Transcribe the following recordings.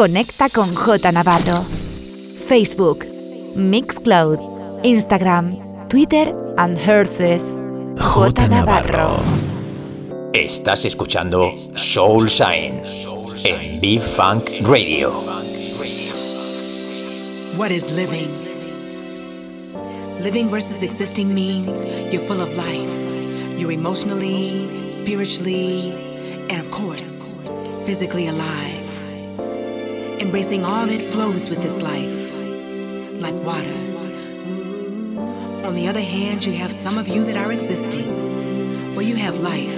Conecta con J Navarro. Facebook, Mixcloud, Instagram, Twitter and Herces. J Navarro. Estás escuchando Soul Shine en B-Funk Radio. What is living? Living versus existing means you're full of life. You're emotionally, spiritually, and of course, physically alive. Embracing all that flows with this life, like water. On the other hand, you have some of you that are existing, where you have life,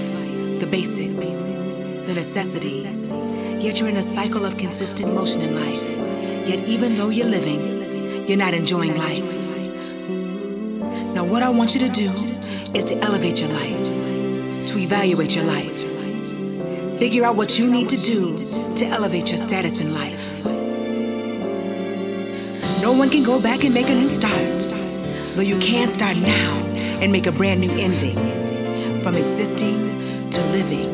the basics, the necessities, yet you're in a cycle of consistent motion in life. Yet, even though you're living, you're not enjoying life. Now, what I want you to do is to elevate your life, to evaluate your life, figure out what you need to do to elevate your status in life. No one can go back and make a new start, though you can start now and make a brand new ending from existing to living.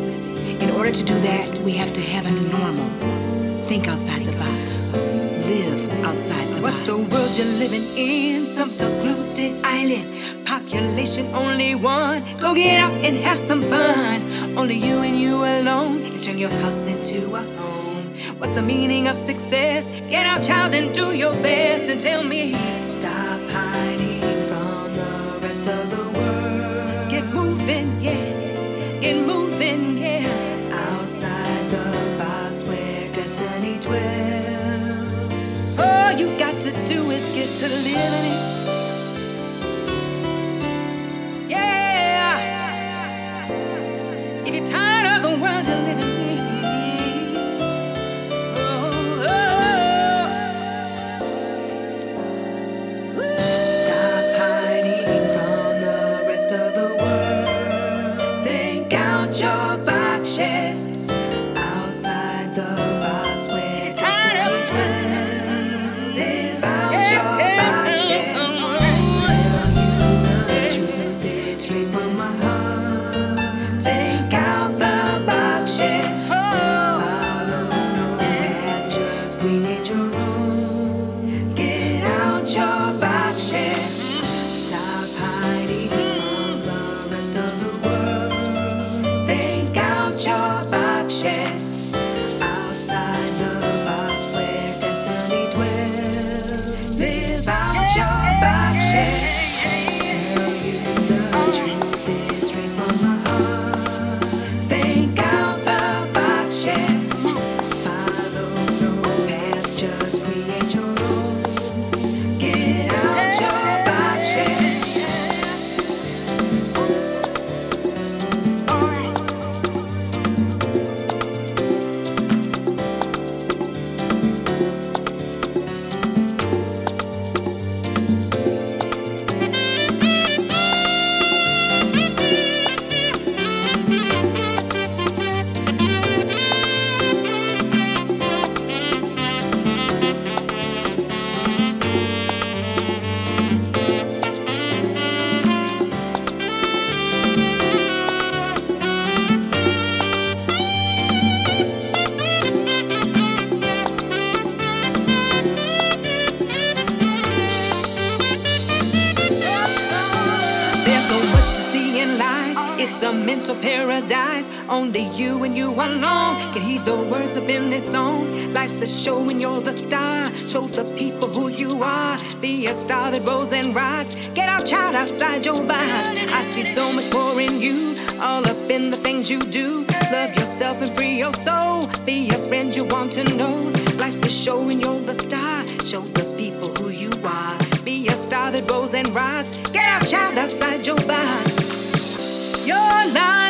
In order to do that, we have to have a new normal. Think outside the box. Live outside the What's box. the world you're living in? Some secluded island. Population only one. Go get out and have some fun. Only you and you alone can turn your house into a home. What's the meaning of success? Get out, child, and do your best. And tell me, stop hiding from the rest of the world. Get moving, yeah. Get moving, yeah. Outside the box where destiny dwells. All you got to do is get to living it. Yeah. If you're tired of the world you're living to see in life. It's a mental paradise. Only you and you alone can hear the words up in this song. Life's a show and you're the star. Show the people who you are. Be a star that grows and rocks. Get out, child, outside your box. I see so much more in you. All up in the things you do. Love yourself and free your soul. Be a friend you want to know. Life's a show and you're the star. Show the people who you are. A star that grows and rocks. Get out, child, outside your box. Your line's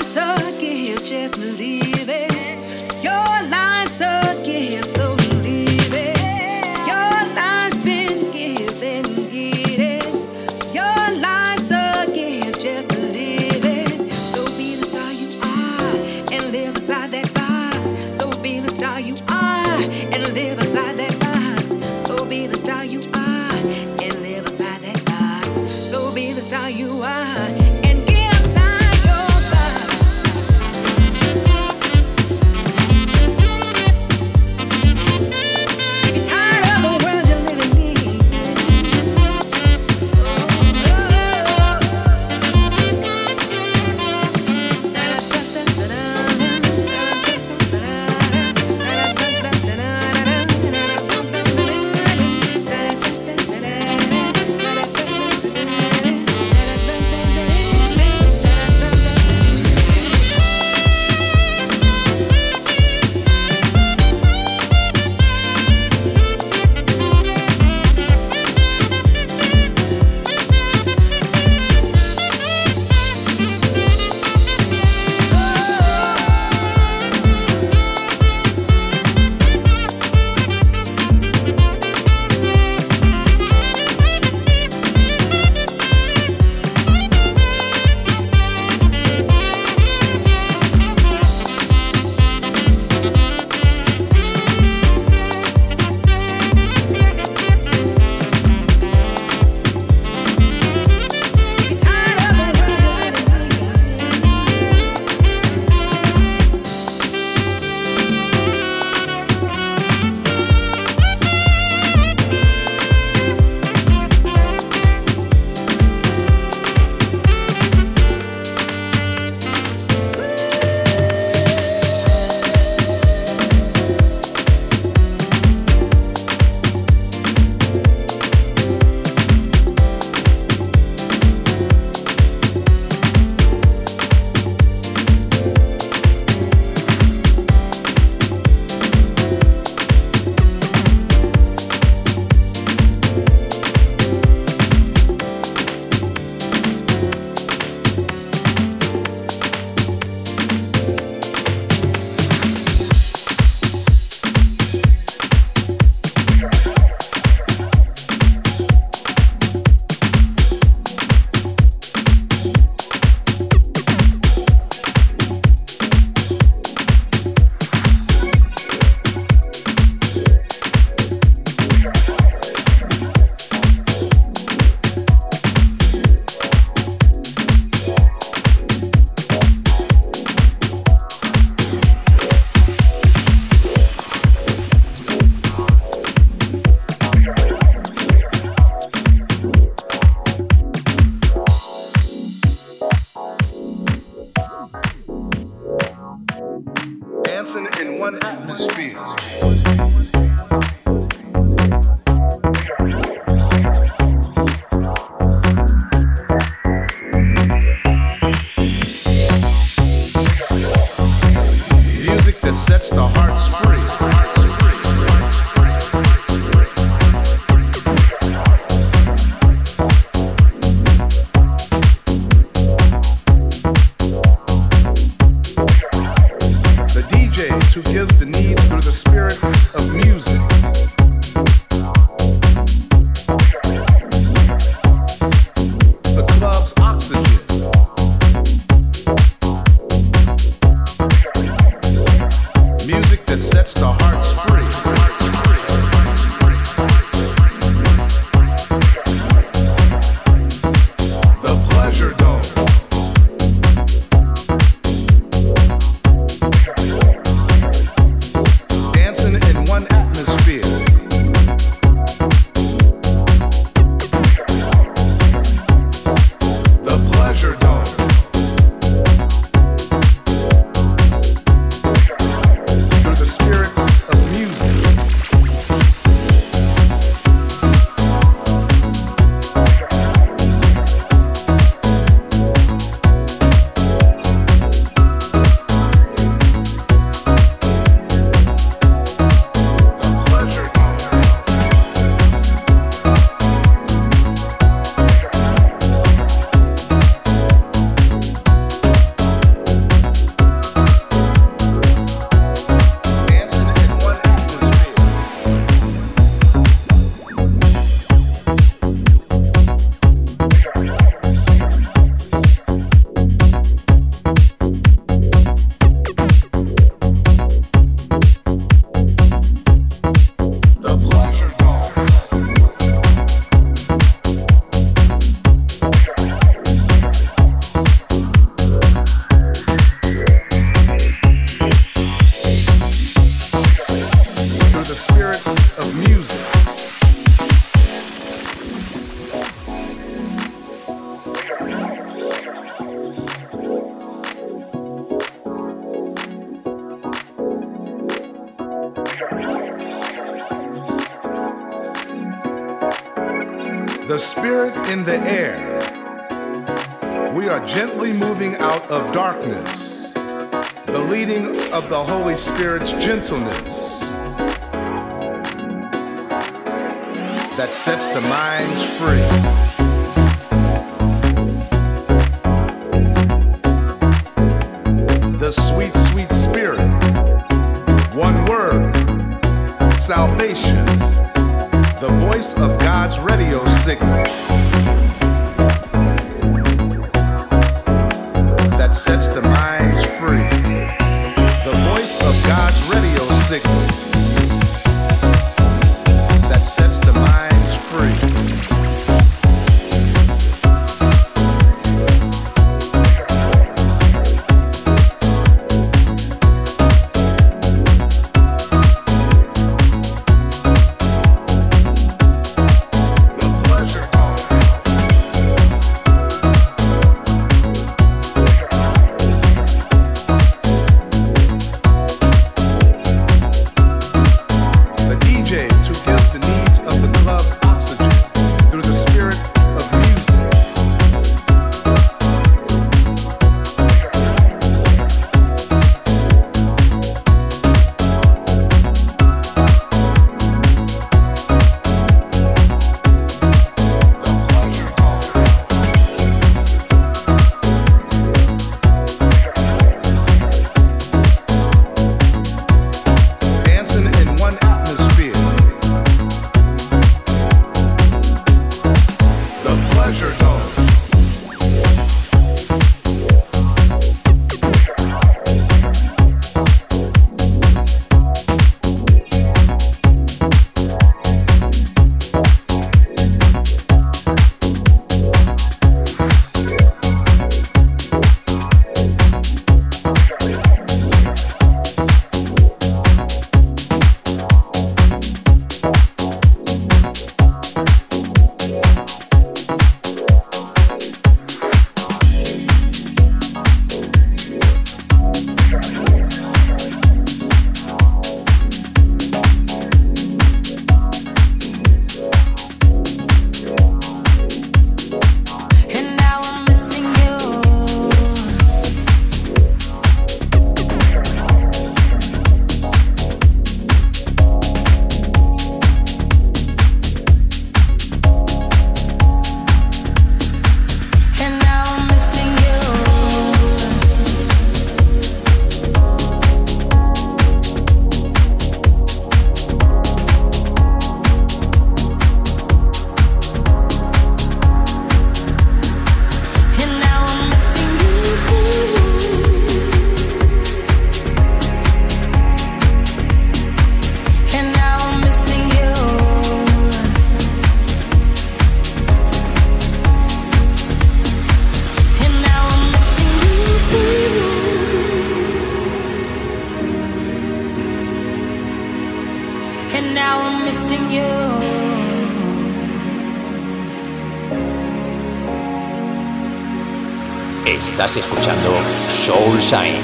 Estás escuchando Soul Shine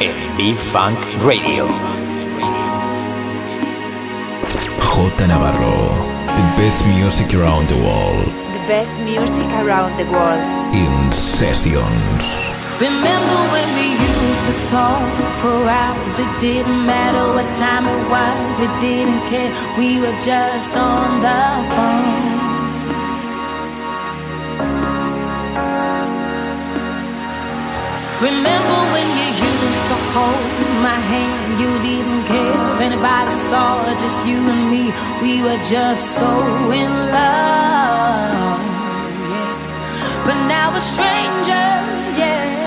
en Be Funk Radio. Jota Navarro, the best music around the world. The best music around the world. In sessions. Remember when we used to talk for hours? It didn't matter what time it was, we didn't care. We were just on the phone. Remember when you used to hold my hand? You didn't care if anybody saw, just you and me. We were just so in love, yeah. But now we're strangers, yeah.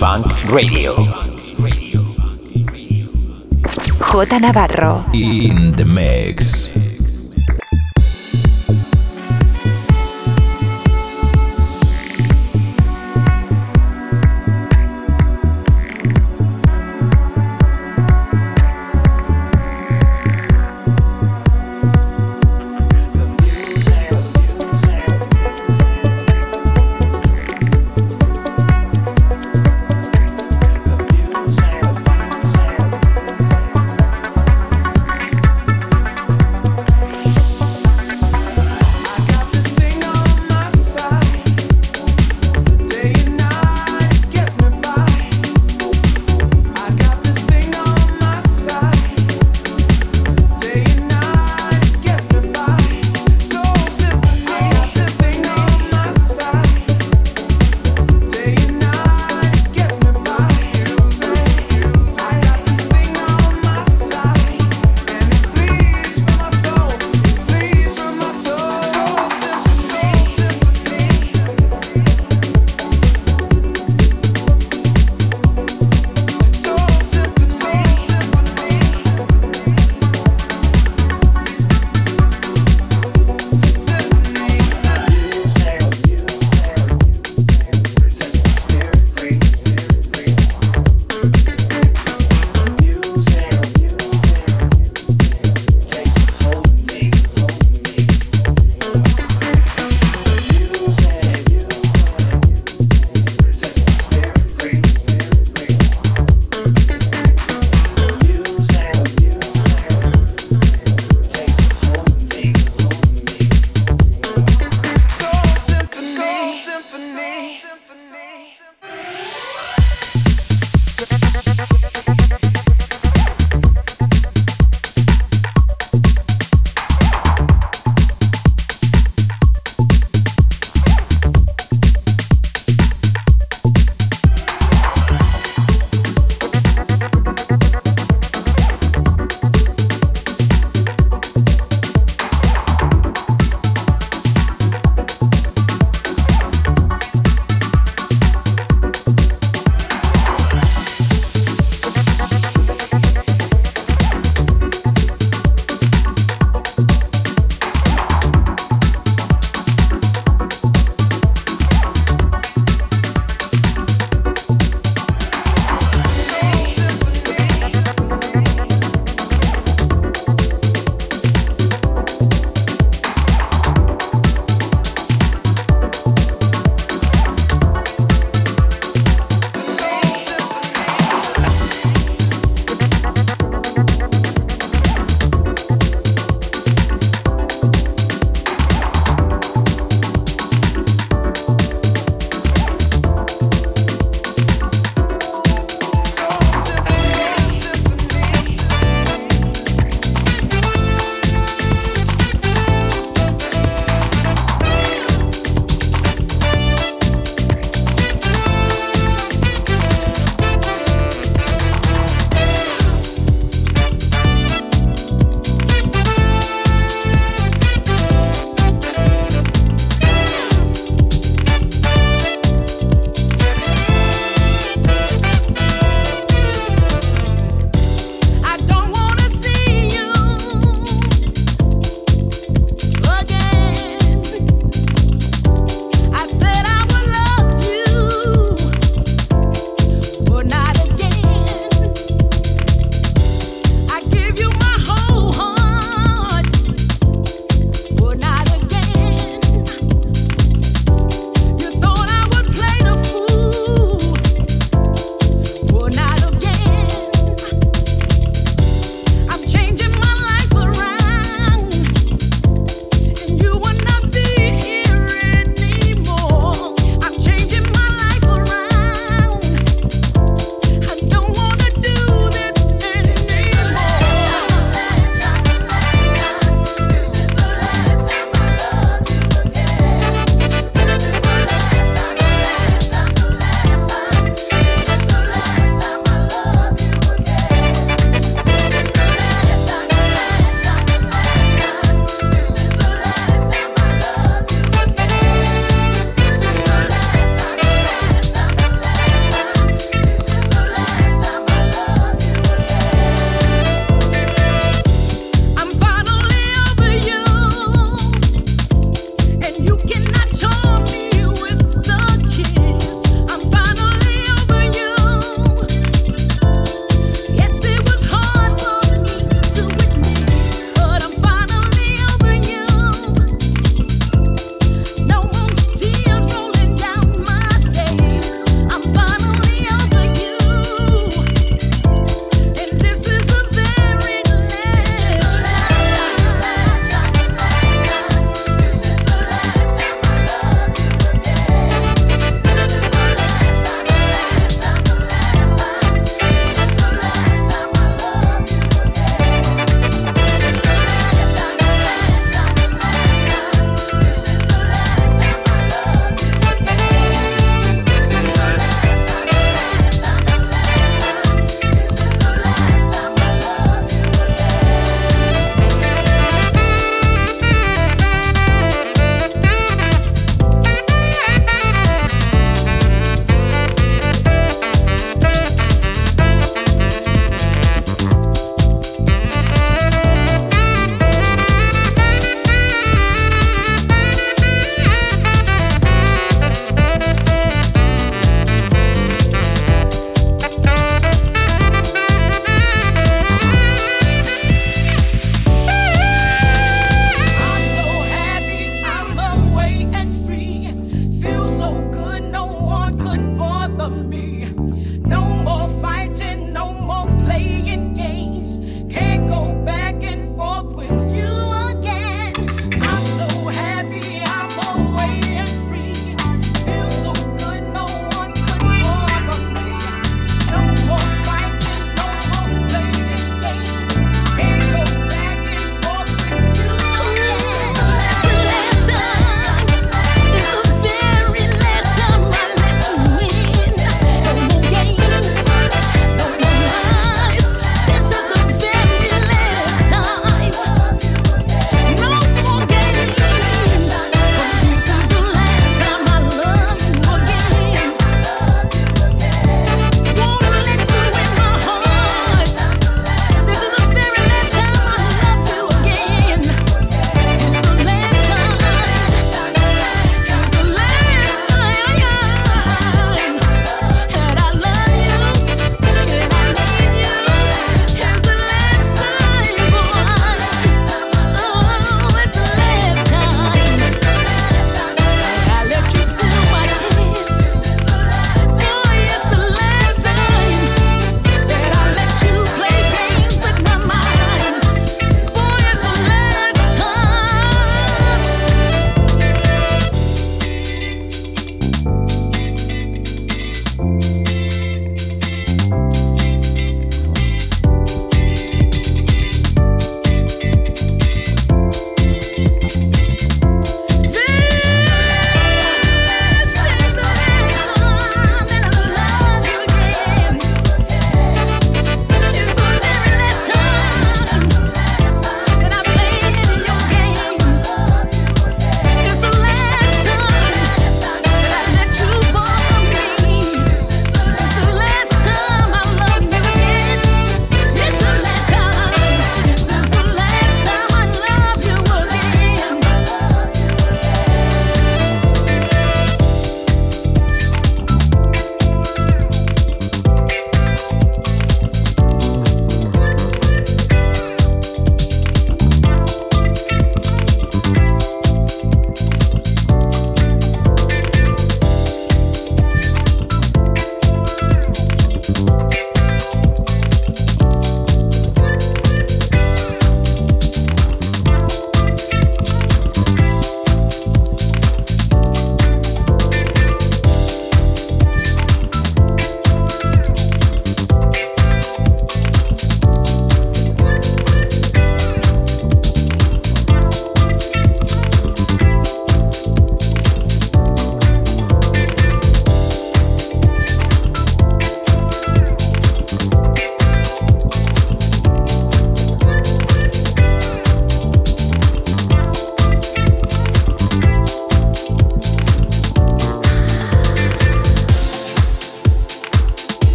En B-Funk Radio. J Navarro. In the mix. symphony.